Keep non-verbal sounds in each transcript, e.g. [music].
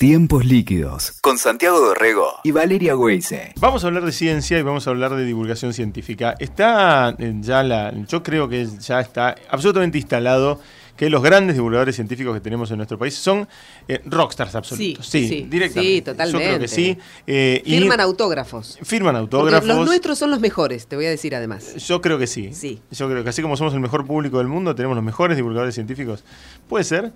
Tiempos líquidos con Santiago Dorrego y Valeria Weise. Vamos a hablar de ciencia y vamos a hablar de divulgación científica. Está eh, ya la, yo creo que ya está absolutamente instalado que los grandes divulgadores científicos que tenemos en nuestro país son eh, rockstars absolutos. Sí, Sí, sí, directamente. sí, totalmente. Yo creo que sí. Eh, y Firman autógrafos. firman Porque autógrafos. Los nuestros son los mejores, te voy a decir además. Yo creo que sí. Sí. Yo creo que así como somos el mejor público del mundo, tenemos los mejores divulgadores científicos. Puede ser.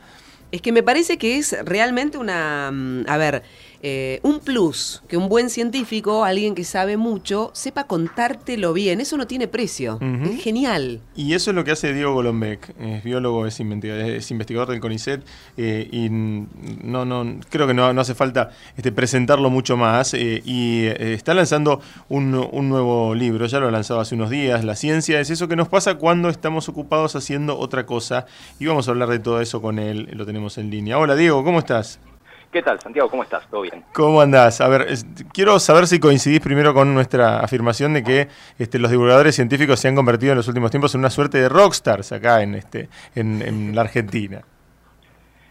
Es que me parece que es realmente una, mm, a ver, eh, un plus que un buen científico, alguien que sabe mucho, sepa contártelo bien. Eso no tiene precio. Es genial. Y eso es lo que hace Diego Golombek, es biólogo, es investigador, es investigador del CONICET eh, y no, no, creo que no, no hace falta este, presentarlo mucho más eh, y está lanzando un, un nuevo libro, ya lo ha lanzado hace unos días, La ciencia es eso que nos pasa cuando estamos ocupados haciendo otra cosa y vamos a hablar de todo eso con él, lo tenemos en línea. Hola Diego, ¿cómo estás? ¿Qué tal, Santiago? ¿Cómo estás? ¿Todo bien? ¿Cómo andás? A ver, es- quiero saber si coincidís primero con nuestra afirmación de que este, los divulgadores científicos se han convertido en los últimos tiempos en una suerte de rockstars acá en, este, en, en la Argentina.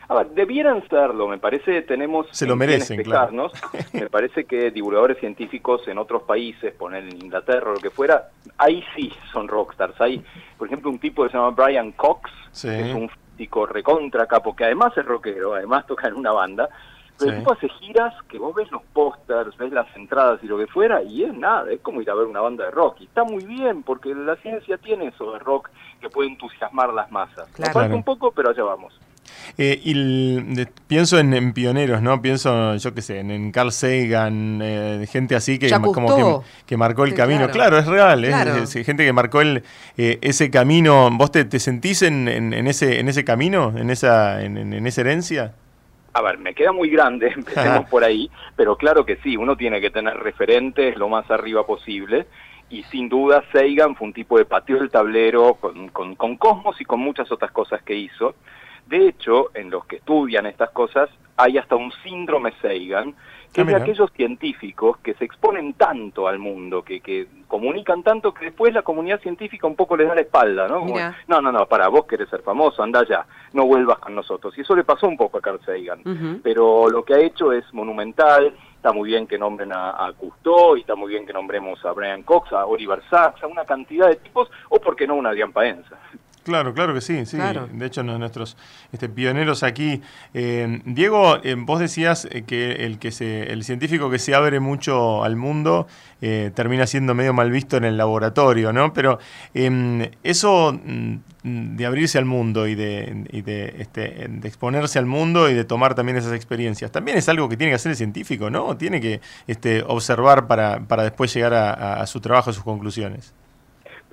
A ver, debieran serlo, me parece, tenemos Se lo merecen, espejarnos. Me parece que divulgadores científicos en otros países, poner en Inglaterra o lo que fuera, ahí sí son rockstars. Hay, por ejemplo, un tipo que se llama Brian Cox, Sí. que es un físico recontra capo, que además es rockero, además toca en una banda, pero Sí. el tipo hace giras que vos ves los pósters, ves las entradas y lo que fuera, y es nada, es como ir a ver una banda de rock. Y está muy bien, porque la ciencia tiene eso de rock que puede entusiasmar las masas. Claro. Nos falta Claro. un poco, pero allá vamos. Eh, y el- de- pienso en, en pioneros, ¿no? Pienso, yo qué sé, en, en Carl Sagan, eh, gente así que Jacques como Cousteau. que, que marcó el Sí, camino. claro. Claro, es real, es- Claro. es, gente que marcó el, eh, ese camino. ¿Vos te, te sentís en, en- en ese, en ese camino, en esa, en, en- en esa herencia? A ver, me queda muy grande, [laughs] empecemos por ahí, pero claro que sí, uno tiene que tener referentes lo más arriba posible. Y sin duda Sagan fue un tipo de patio del tablero con, con, con Cosmos y con muchas otras cosas que hizo. De hecho, en los que estudian estas cosas hay hasta un síndrome Sagan, que Ah, es de aquellos científicos que se exponen tanto al mundo, que, que comunican tanto que después la comunidad científica un poco les da la espalda, ¿no? Como, no, no, no, para vos querés ser famoso, anda ya, no vuelvas con nosotros. Y eso le pasó un poco a Carl Sagan pero lo que ha hecho es monumental. Está muy bien que nombren a, a Cousteau y está muy bien que nombremos a Brian Cox, a Oliver Sacks, a una cantidad de tipos, o por qué no una Adrián Paenza. Claro, claro que sí, sí. Claro. De hecho, nuestros este, pioneros aquí. Eh, Diego, eh, vos decías eh, que el que se, el científico que se abre mucho al mundo eh, termina siendo medio mal visto en el laboratorio, ¿no? Pero em, eso mm, de abrirse al mundo y de, y de, este, de exponerse al mundo y de tomar también esas experiencias, también es algo que tiene que hacer el científico, ¿no? Tiene que este, observar para, para después llegar a, a- a su trabajo, a sus conclusiones.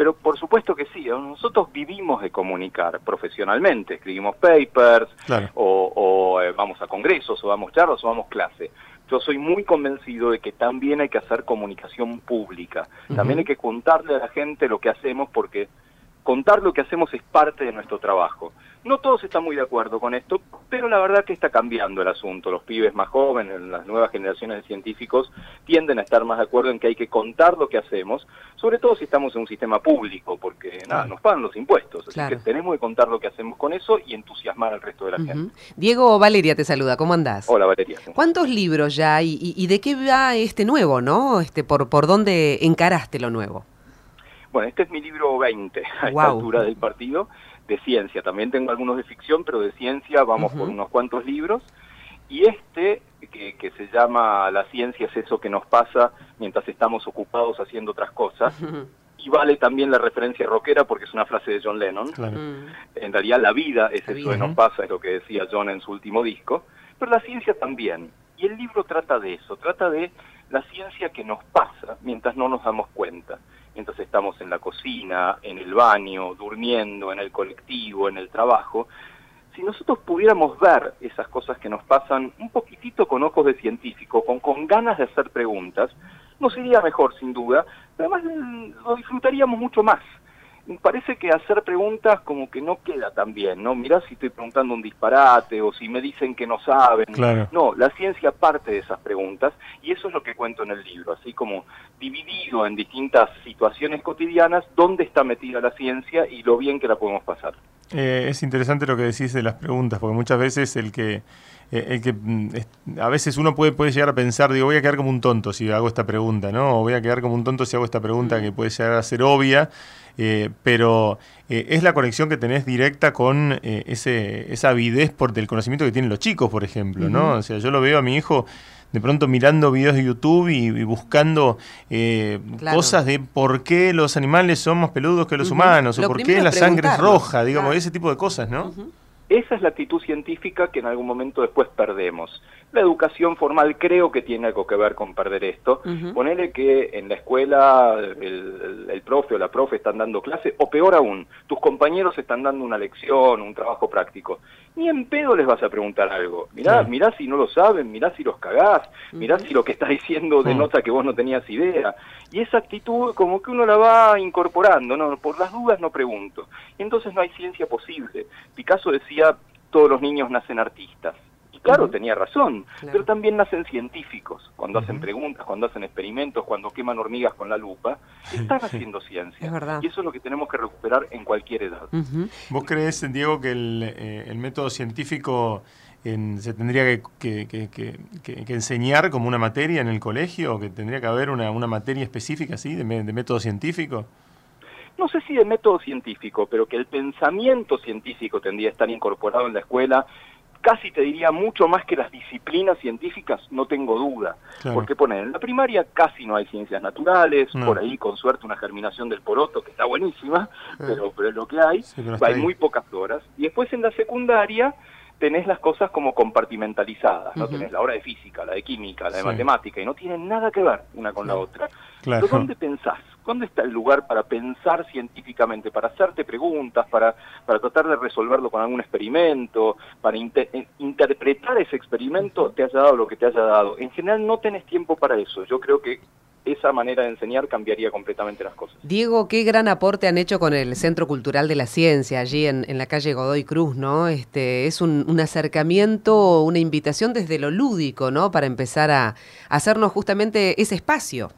Pero por supuesto que sí, nosotros vivimos de comunicar profesionalmente, escribimos papers, Claro. o, o, eh, vamos a congresos, o damos charlas, o damos clase. Yo soy muy convencido de que también hay que hacer comunicación pública. También hay que contarle a la gente lo que hacemos porque contar lo que hacemos es parte de nuestro trabajo. No todos están muy de acuerdo con esto, pero la verdad que está cambiando el asunto. Los pibes más jóvenes, las nuevas generaciones de científicos, tienden a estar más de acuerdo en que hay que contar lo que hacemos, sobre todo si estamos en un sistema público, porque nada, nos pagan los impuestos. Así Claro. que tenemos que contar lo que hacemos con eso y entusiasmar al resto de la gente. Diego Valeria te saluda, ¿cómo andás? Hola Valeria. ¿Cuántos libros ya hay y, y de qué va este nuevo, no? Este, por, ¿Por dónde encaraste lo nuevo? Bueno, este es mi libro 20 a esta altura del partido, de ciencia. También tengo algunos de ficción, pero de ciencia vamos por Ujú. unos cuantos libros. Y este, que, que se llama La ciencia es eso que nos pasa mientras estamos ocupados haciendo otras cosas. Y vale también la referencia rockera porque es una frase de John Lennon. Claro. Mm. En realidad la vida es La eso vida. que nos pasa, es lo que decía John en su último disco, pero la ciencia también. Y el libro trata de eso, trata de la ciencia que nos pasa mientras no nos damos cuenta, mientras estamos en la cocina, en el baño, durmiendo, en el colectivo, en el trabajo. Si nosotros pudiéramos ver esas cosas que nos pasan un poquitito con ojos de científico, con, con ganas de hacer preguntas, nos iría mejor sin duda, pero además lo disfrutaríamos mucho más parece que hacer preguntas como que no queda tan bien, ¿no? Mirá si estoy preguntando un disparate o si me dicen que no saben. Claro. No, la ciencia parte de esas preguntas y eso es lo que cuento en el libro, así como dividido en distintas situaciones cotidianas, dónde está metida la ciencia y lo bien que la podemos pasar. Eh, es interesante lo que decís de las preguntas, porque muchas veces el que, eh, el que mm, a veces uno puede, puede llegar a pensar, digo, voy a quedar como un tonto si hago esta pregunta, ¿no? O voy a quedar como un tonto si hago esta pregunta que puede llegar a ser obvia, eh, pero es la conexión que tenés directa con ese, esa avidez por del conocimiento que tienen los chicos, por ejemplo, ¿no? O sea, yo lo veo a mi hijo de pronto mirando videos de YouTube y, buscando eh, cosas de por qué los animales son más peludos que los humanos, o por qué la sangre es roja, digamos, ese tipo de cosas, ¿no? Esa es la actitud científica que en algún momento después perdemos. La educación formal creo que tiene algo que ver con perder esto. Ponele que en la escuela el, el, profe o la profe están dando clase, o peor aún, tus compañeros están dando una lección, un trabajo práctico. Ni en pedo les vas a preguntar algo. Mirá, mirá si no lo saben, mirá si los cagás, mirá si lo que está diciendo denota que vos no tenías idea. Y esa actitud como que uno la va incorporando, no, por las dudas no pregunto. Y entonces no hay ciencia posible. Picasso decía, todos los niños nacen artistas claro, tenía razón, pero también nacen científicos, cuando hacen preguntas, cuando hacen experimentos, cuando queman hormigas con la lupa, están haciendo ciencia. y eso es lo que tenemos que recuperar en cualquier edad. ¿Vos crees, Diego, que el, eh, método científico se tendría que, enseñar como una materia en el colegio? ¿Que tendría que haber una, materia específica así de, de método científico? no sé si de método científico, pero que el pensamiento científico tendría que estar incorporado en la escuela casi te diría mucho más que las disciplinas científicas, no tengo duda. Porque poner en la primaria casi no hay ciencias naturales, por ahí con suerte una germinación del poroto que está buenísima, pero, pero es lo que hay, hay muy pocas horas. Y después en la secundaria tenés las cosas como compartimentalizadas, ¿no? Tenés la hora de física, la de química, la de matemática, y no tienen nada que ver una con la otra. Claro. Pero ¿dónde pensás? ¿Dónde está el lugar para pensar científicamente, para hacerte preguntas, para, para tratar de resolverlo con algún experimento, para eh, interpretar ese experimento, te haya dado lo que te haya dado? En general no tenés tiempo para eso. Yo creo que esa manera de enseñar cambiaría completamente las cosas. Diego, qué gran aporte han hecho con el Centro Cultural de la Ciencia, allí en, la calle Godoy Cruz, ¿no? Este, es un, acercamiento, una invitación desde lo lúdico, ¿no? Para empezar a, hacernos justamente ese espacio.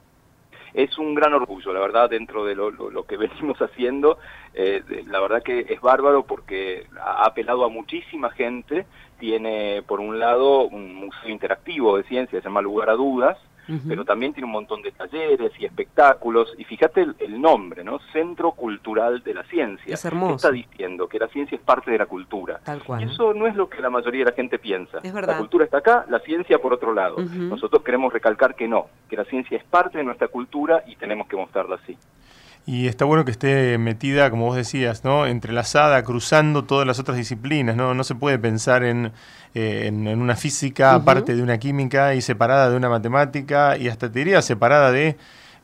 Es un gran orgullo, la verdad, dentro de lo, que [laughs] venimos haciendo. Eh, la verdad que es bárbaro porque ha apelado a muchísima gente. Tiene, por un lado, un museo interactivo de ciencia, se llama Lugar a Dudas, pero también tiene un montón de talleres y espectáculos. Y fíjate el, nombre, ¿no? Centro Cultural de la Ciencia. Es hermoso. está diciendo? Que la ciencia es parte de la cultura. Tal cual. Y eso no es lo que la mayoría de la gente piensa. Es verdad. La cultura está acá, la ciencia por otro lado. Nosotros queremos recalcar que no, que la ciencia es parte de nuestra cultura y tenemos que mostrarla así. Y está bueno que esté metida, como vos decías, ¿no? entrelazada, cruzando todas las otras disciplinas. No, no se puede pensar en, eh, en, una física aparte de una química y separada de una matemática y hasta te diría separada de,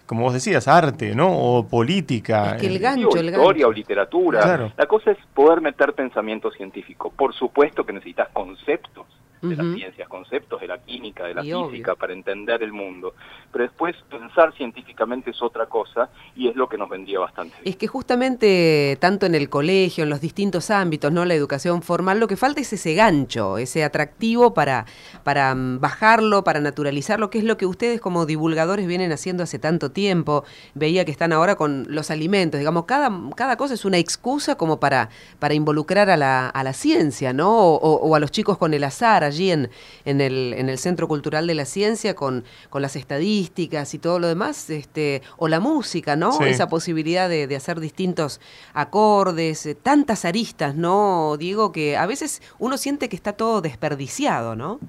como vos decías, arte, ¿no? O política. Es que el gancho, el historia o literatura. La cosa es poder meter pensamiento científico. Por supuesto que necesitas conceptos de las ciencias, conceptos de la química, de la física, para entender el mundo. Pero después pensar científicamente es otra cosa y es lo que nos vendía bastante. Es que justamente tanto en el colegio, en los distintos ámbitos, no la educación formal, lo que falta es ese gancho, ese atractivo para, para mm, bajarlo, para naturalizarlo, que es lo que ustedes como divulgadores vienen haciendo hace tanto tiempo. Veía que están ahora con los alimentos, digamos, cada, cada cosa es una excusa como para, para involucrar a la, a la ciencia, ¿no? O, o a los chicos con el azar allí en, en, el, en el Centro Cultural de la Ciencia con, con las estadísticas y todo lo demás, este, o la música, ¿no? Esa posibilidad de, de, hacer distintos acordes, eh, tantas aristas, ¿no, Diego? Que a veces uno siente que está todo desperdiciado, ¿no?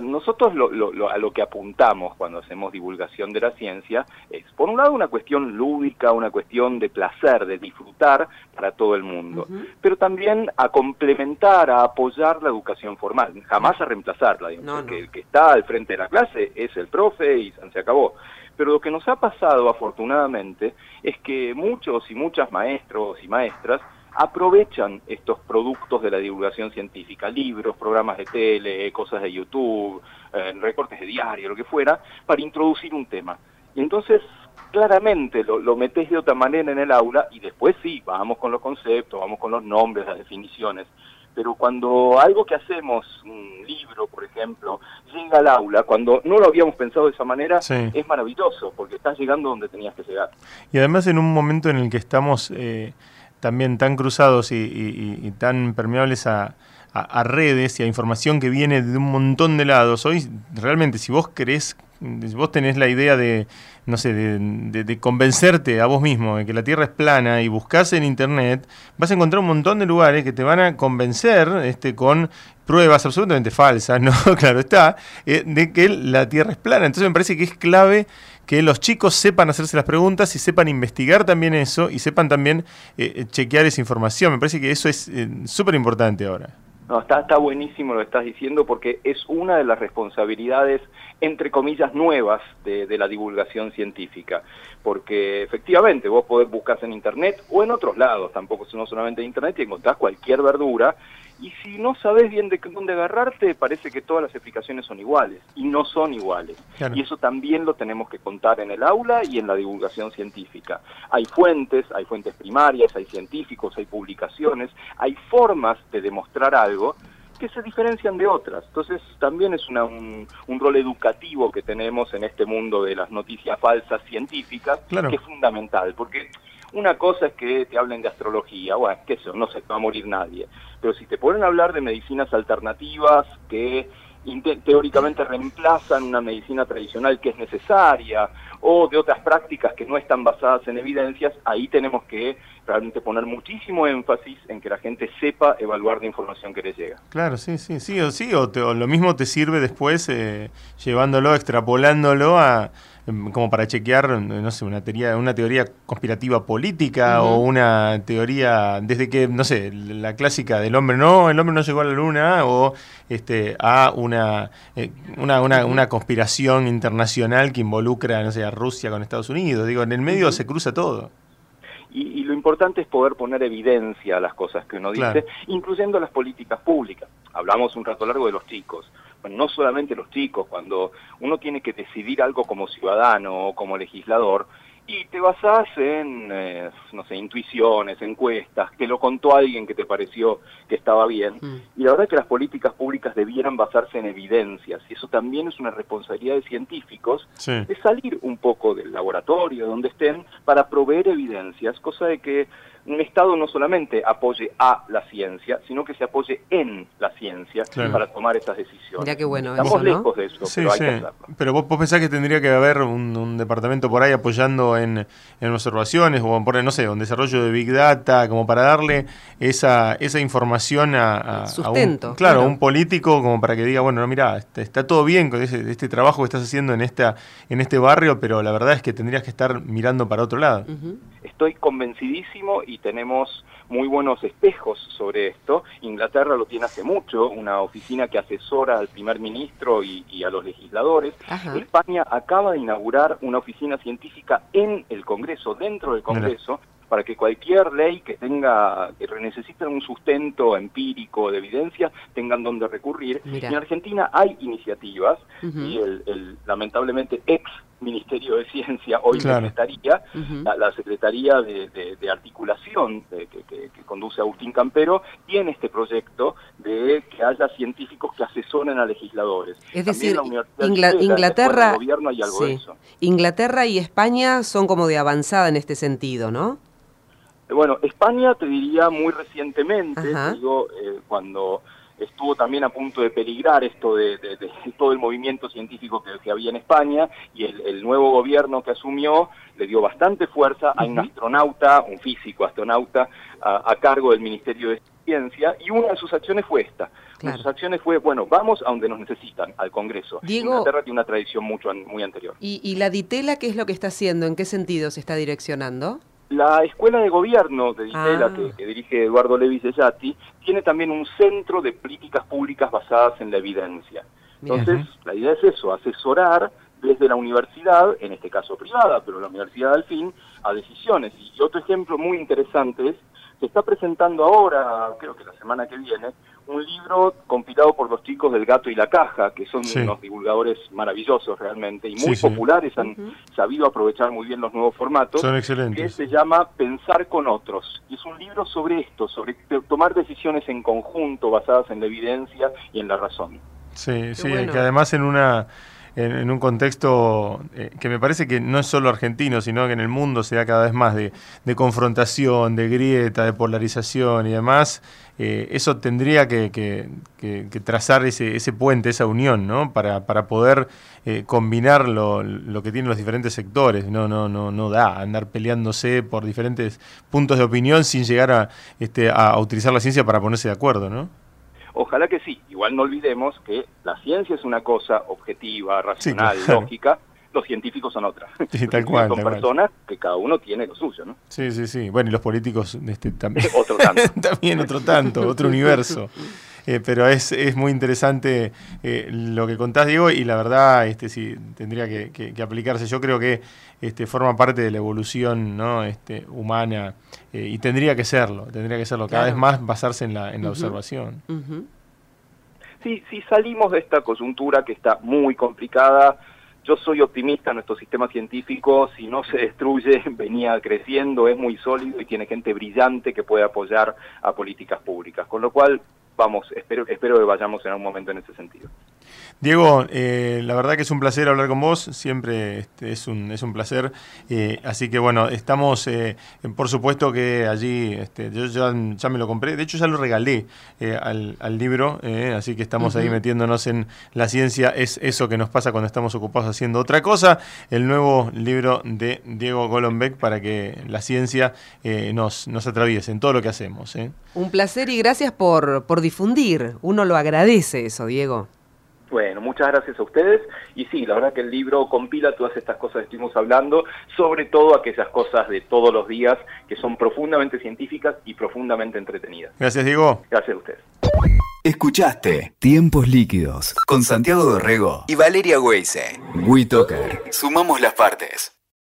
Nosotros a lo que apuntamos cuando hacemos divulgación de la ciencia es, por un lado, una cuestión lúdica, una cuestión de placer, de disfrutar para todo el mundo, pero también a complementar, a apoyar la educación formal, jamás a reemplazarla, porque el que está al frente de la clase es el profe y se acabó. Pero lo que nos ha pasado, afortunadamente, es que muchos y muchas maestros y maestras aprovechan estos productos de la divulgación científica, libros, programas de tele, cosas de YouTube, eh, recortes de diario, lo que fuera, para introducir un tema. Y entonces claramente lo, lo metés de otra manera en el aula y después sí, vamos con los conceptos, vamos con los nombres, las definiciones. Pero cuando algo que hacemos, un libro, por ejemplo, llega al aula, cuando no lo habíamos pensado de esa manera, es maravilloso, porque estás llegando donde tenías que llegar. Y además en un momento en el que estamos... Eh también tan cruzados y, tan permeables a, redes y a información que viene de un montón de lados. Hoy, realmente, si vos querés, si vos tenés la idea de, no sé, de, convencerte a vos mismo de que la Tierra es plana y buscas en Internet, vas a encontrar un montón de lugares que te van a convencer este, con pruebas absolutamente falsas, [laughs] ¿no? claro está, eh, de que la Tierra es plana. Entonces me parece que es clave que los chicos sepan hacerse las preguntas y sepan investigar también eso y sepan también eh, eh, chequear esa información. Me parece que eso es súper importante ahora. No, está, está buenísimo lo que estás diciendo porque es una de las responsabilidades, entre comillas, nuevas de, de, la divulgación científica. Porque efectivamente vos podés buscar en Internet o en otros lados, tampoco no solamente en Internet, y encontrás cualquier verdura y si no sabes bien de dónde agarrarte, parece que todas las explicaciones son iguales, y no son iguales. Y eso también lo tenemos que contar en el aula y en la divulgación científica. Hay fuentes, hay fuentes primarias, hay científicos, hay publicaciones, hay formas de demostrar algo que se diferencian de otras. Entonces también es un, rol educativo que tenemos en este mundo de las noticias falsas científicas, que es fundamental, porque una cosa es que te hablen de astrología, bueno, qué sé, no se va a morir nadie. Pero si te ponen a hablar de medicinas alternativas que teóricamente reemplazan una medicina tradicional que es necesaria o de otras prácticas que no están basadas en evidencias, ahí tenemos que realmente poner muchísimo énfasis en que la gente sepa evaluar la información que le llega. Claro, sí, sí, sí, o sí, o, lo mismo te sirve después eh, llevándolo, extrapolándolo a como para chequear, no sé, una teoría, una teoría conspirativa política o una teoría desde que, no sé, la clásica del hombre no, el hombre no llegó a la luna o este a una, eh, una, una, una, conspiración internacional que involucra, no sé, a Rusia con Estados Unidos. Digo, en el medio se cruza todo. Y, lo importante es poder poner evidencia a las cosas que uno dice, incluyendo las políticas públicas. Hablamos un rato largo de los chicos no solamente los chicos, cuando uno tiene que decidir algo como ciudadano o como legislador, y te basás en, eh, no sé, intuiciones, encuestas, que lo contó alguien que te pareció que estaba bien. Mm. Y la verdad es que las políticas públicas debieran basarse en evidencias, y eso también es una responsabilidad de científicos, de salir un poco del laboratorio, donde estén, para proveer evidencias, cosa de que un Estado no solamente apoye a la ciencia, sino que se apoye en la ciencia para tomar estas decisiones. Ya qué bueno Estamos lejos de eso, pero hay que hacerlo. Pero vos, pensás que tendría que haber un, departamento por ahí apoyando en, observaciones o por, no sé, un desarrollo de Big Data, como para darle esa, esa información a, Sustento, un, claro, un político como para que diga, bueno, no, mira, está, todo bien con este trabajo que estás haciendo en, esta, en este barrio, pero la verdad es que tendrías que estar mirando para otro lado. Estoy convencidísimo y tenemos muy buenos espejos sobre esto. Inglaterra lo tiene hace mucho, una oficina que asesora al primer ministro y, a los legisladores. España acaba de inaugurar una oficina científica en el Congreso, dentro del Congreso, para que cualquier ley que tenga, que necesite un sustento empírico de evidencia, tengan donde recurrir. En Argentina hay iniciativas y el, lamentablemente ex Ministerio de Ciencia, hoy Secretaría, la, Secretaría de, Articulación que, conduce Agustín Campero, tiene este proyecto de que haya científicos que asesoren a legisladores. Es decir, Inglaterra, gobierno hay algo de eso. Inglaterra y España son como de avanzada en este sentido, ¿no? Bueno, España te diría muy recientemente, digo, eh, cuando estuvo también a punto de peligrar esto de, [laughs] todo el movimiento científico que, había en España y el, nuevo gobierno que asumió le dio bastante fuerza. a un astronauta, un físico astronauta, a, cargo del Ministerio de Ciencia y una de sus acciones fue esta. Una de sus acciones fue, bueno, vamos a donde nos necesitan, al Congreso. Inglaterra tiene una tradición mucho, muy anterior. ¿Y, ¿Y la DITELA qué es lo que está haciendo? ¿En qué sentido se está direccionando? La Escuela de Gobierno de Ditela, ah. que, dirige Eduardo Levi Sellati, tiene también un centro de políticas públicas basadas en la evidencia. Entonces, la idea es eso, asesorar desde la universidad, en este caso privada, pero la universidad al fin, a decisiones. Y otro ejemplo muy interesante es, se está presentando ahora, creo que la semana que viene, un libro compilado por los chicos del Gato y la Caja, que son unos divulgadores maravillosos realmente y muy populares, han sabido aprovechar muy bien los nuevos formatos. Son excelentes. Que se llama Pensar con otros. Y es un libro sobre esto, sobre tomar decisiones en conjunto basadas en la evidencia y en la razón. Sí, sí, que además en una en, un contexto eh, que me parece que no es solo argentino, sino que en el mundo se da cada vez más de, confrontación, de grieta, de polarización y demás, eh, eso tendría que, trazar ese, ese, puente, esa unión, ¿no? Para, para poder eh, combinar lo, lo, que tienen los diferentes sectores. No, no, no, no da andar peleándose por diferentes puntos de opinión sin llegar a, este, a utilizar la ciencia para ponerse de acuerdo, ¿no? Ojalá que sí. Igual no olvidemos que la ciencia es una cosa objetiva, racional, lógica. Los científicos son otra. Sí, tal cual. Son personas que cada uno tiene lo suyo, ¿no? Sí, sí, sí. Bueno, y los políticos este, también. [laughs] otro tanto. [laughs] también otro tanto, otro universo. Eh, pero es, es, muy interesante eh, lo que contás, Diego, y la verdad este, sí, tendría que, aplicarse. Yo creo que este, forma parte de la evolución ¿no? este, humana eh, y tendría que serlo, tendría que serlo, cada vez más basarse en la, en la observación. Sí, si salimos de esta coyuntura que está muy complicada, yo soy optimista, nuestro sistema científico, si no se destruye, [laughs] venía creciendo, es muy sólido y tiene gente brillante que puede apoyar a políticas públicas, con lo cual vamos, espero, espero que vayamos en algún momento en ese sentido. Diego, eh, la verdad que es un placer hablar con vos, siempre este, es, un, es un placer, eh, así que bueno, estamos, eh, por supuesto que allí, este, yo ya, ya, me lo compré, de hecho ya lo regalé al, al, libro, así que estamos ahí metiéndonos en la ciencia, es eso que nos pasa cuando estamos ocupados haciendo otra cosa, el nuevo libro de Diego Golombek para que la ciencia nos, nos atraviese en todo lo que hacemos. Un placer y gracias por, por difundir, uno lo agradece eso, Diego. Bueno, muchas gracias a ustedes. Y sí, la verdad que el libro compila todas estas cosas que estuvimos hablando, sobre todo aquellas cosas de todos los días que son profundamente científicas y profundamente entretenidas. Gracias, Diego. Gracias a ustedes. Escuchaste Tiempos Líquidos con Santiago Dorrego y Valeria Weise. WeToker. Sumamos las partes.